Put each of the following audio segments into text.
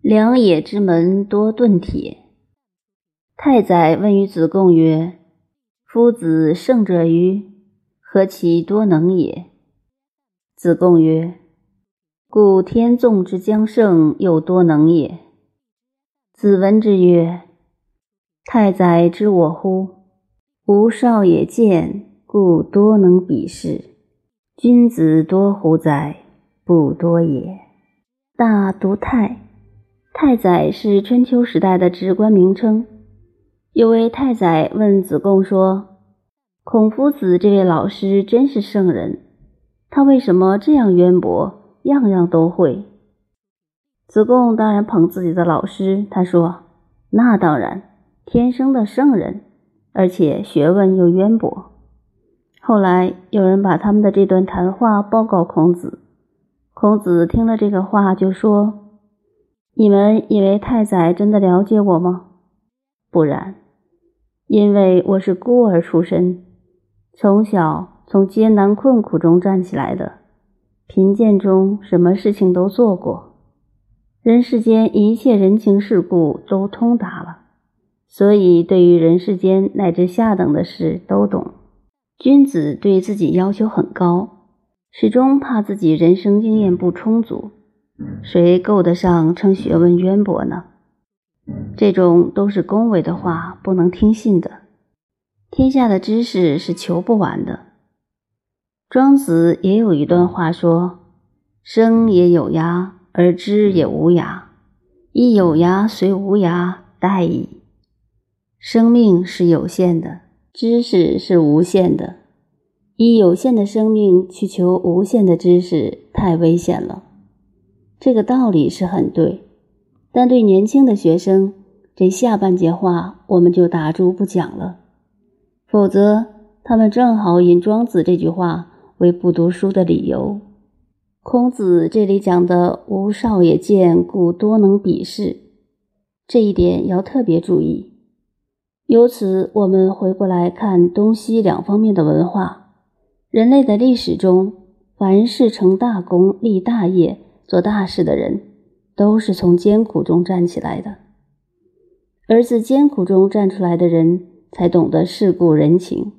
良野之门多遁铁。太宰问于子贡曰：“夫子胜者欤？何其多能也？”子贡曰：“故天纵之将胜，又多能也。”子闻之曰：“太宰知我乎？吾少也见，故多能比视。君子多乎哉？不多也。”大独太。太宰是春秋时代的职官名称。有位太宰问子贡说：“孔夫子这位老师真是圣人，他为什么这样渊博，样样都会？”子贡当然捧自己的老师，他说：“那当然，天生的圣人，而且学问又渊博。”后来有人把他们的这段谈话报告孔子，孔子听了这个话就说。你们以为太宰真的了解我吗？不然，因为我是孤儿出身，从小从艰难困苦中站起来的，贫贱中什么事情都做过，人世间一切人情世故都通达了，所以对于人世间乃至下等的事都懂。君子对自己要求很高，始终怕自己人生经验不充足。谁够得上称学问渊博呢？这种都是恭维的话，不能听信的。天下的知识是求不完的。庄子也有一段话说：“生也有涯，而知也无涯。亦有涯虽无涯，殆矣。”生命是有限的，知识是无限的。以有限的生命去求无限的知识，太危险了。这个道理是很对，但对年轻的学生，这下半截话我们就打住不讲了，否则他们正好引庄子这句话为不读书的理由。孔子这里讲的“吾少也见，故多能鄙视”，这一点要特别注意。由此，我们回过来看东西两方面的文化，人类的历史中，凡是成大功、立大业。做大事的人，都是从艰苦中站起来的，而自艰苦中站出来的人，才懂得世故人情。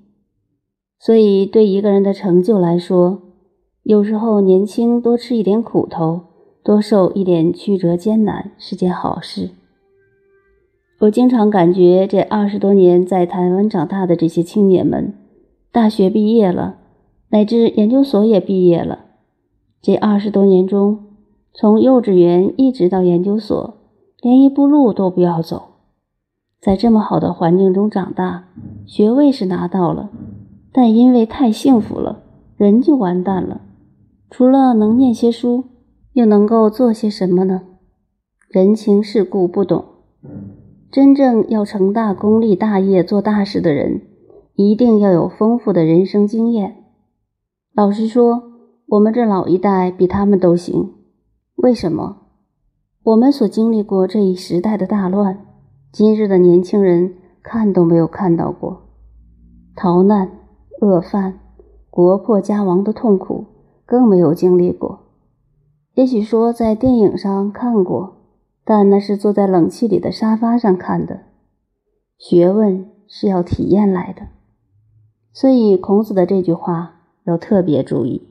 所以，对一个人的成就来说，有时候年轻多吃一点苦头，多受一点曲折艰难，是件好事。我经常感觉，这二十多年在台湾长大的这些青年们，大学毕业了，乃至研究所也毕业了，这二十多年中。从幼稚园一直到研究所，连一步路都不要走，在这么好的环境中长大，学位是拿到了，但因为太幸福了，人就完蛋了。除了能念些书，又能够做些什么呢？人情世故不懂。真正要成大功立大业、做大事的人，一定要有丰富的人生经验。老实说，我们这老一代比他们都行。为什么我们所经历过这一时代的大乱，今日的年轻人看都没有看到过？逃难、饿饭、国破家亡的痛苦更没有经历过。也许说在电影上看过，但那是坐在冷气里的沙发上看的。学问是要体验来的，所以孔子的这句话要特别注意。